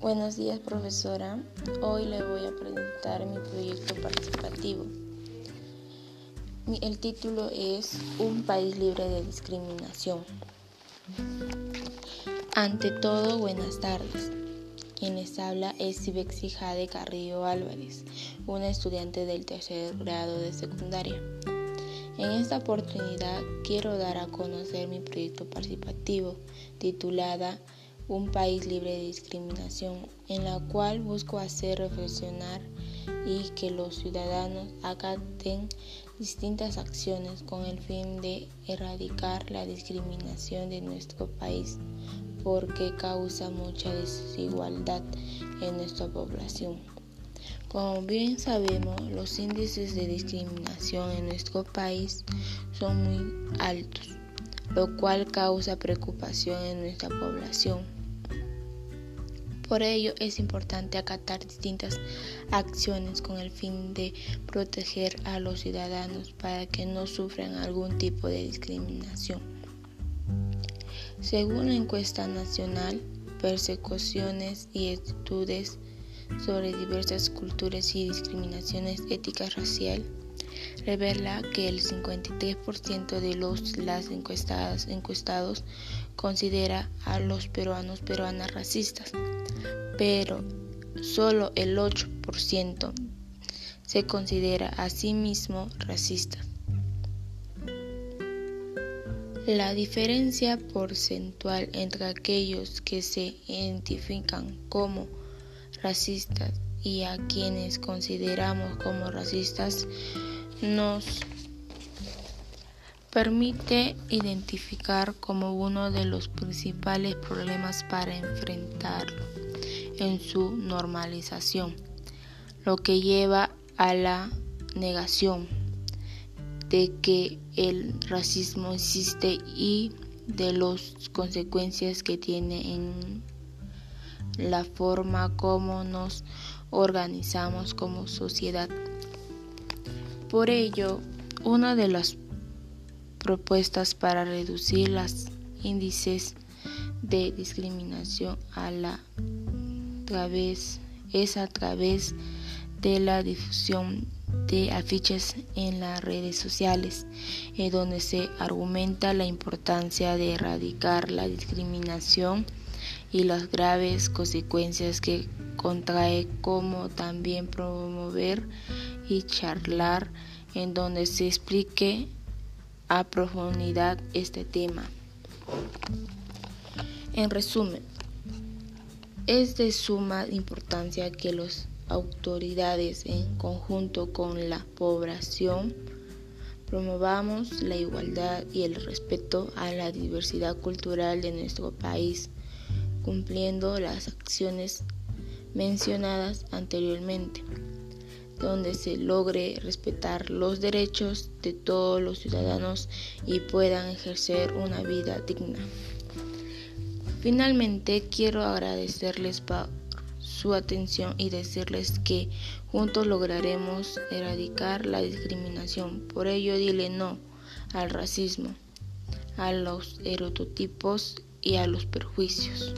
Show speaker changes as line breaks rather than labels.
Buenos días profesora, hoy le voy a presentar mi proyecto participativo. El título es Un país libre de discriminación. Ante todo, buenas tardes. Quien les habla es Sibexi Jade Carrillo Álvarez, una estudiante del tercer grado de secundaria. En esta oportunidad quiero dar a conocer mi proyecto participativo titulada un país libre de discriminación, en la cual busco hacer reflexionar y que los ciudadanos acaten distintas acciones con el fin de erradicar la discriminación de nuestro país, porque causa mucha desigualdad en nuestra población. Como bien sabemos, los índices de discriminación en nuestro país son muy altos, lo cual causa preocupación en nuestra población por ello es importante acatar distintas acciones con el fin de proteger a los ciudadanos para que no sufran algún tipo de discriminación. Según la encuesta nacional, persecuciones y actitudes sobre diversas culturas y discriminaciones éticas racial revela que el 53% de los las encuestadas encuestados considera a los peruanos peruanas racistas, pero solo el 8% se considera a sí mismo racista. La diferencia porcentual entre aquellos que se identifican como racistas y a quienes consideramos como racistas nos permite identificar como uno de los principales problemas para enfrentarlo en su normalización, lo que lleva a la negación de que el racismo existe y de las consecuencias que tiene en la forma como nos organizamos como sociedad. Por ello, una de las propuestas para reducir los índices de discriminación a la través es a través de la difusión de afiches en las redes sociales, en donde se argumenta la importancia de erradicar la discriminación y las graves consecuencias que contrae, como también promover y charlar en donde se explique a profundidad este tema. En resumen, es de suma importancia que las autoridades en conjunto con la población promovamos la igualdad y el respeto a la diversidad cultural de nuestro país, cumpliendo las acciones mencionadas anteriormente donde se logre respetar los derechos de todos los ciudadanos y puedan ejercer una vida digna. Finalmente, quiero agradecerles por su atención y decirles que juntos lograremos erradicar la discriminación. Por ello, dile no al racismo, a los erototipos y a los perjuicios.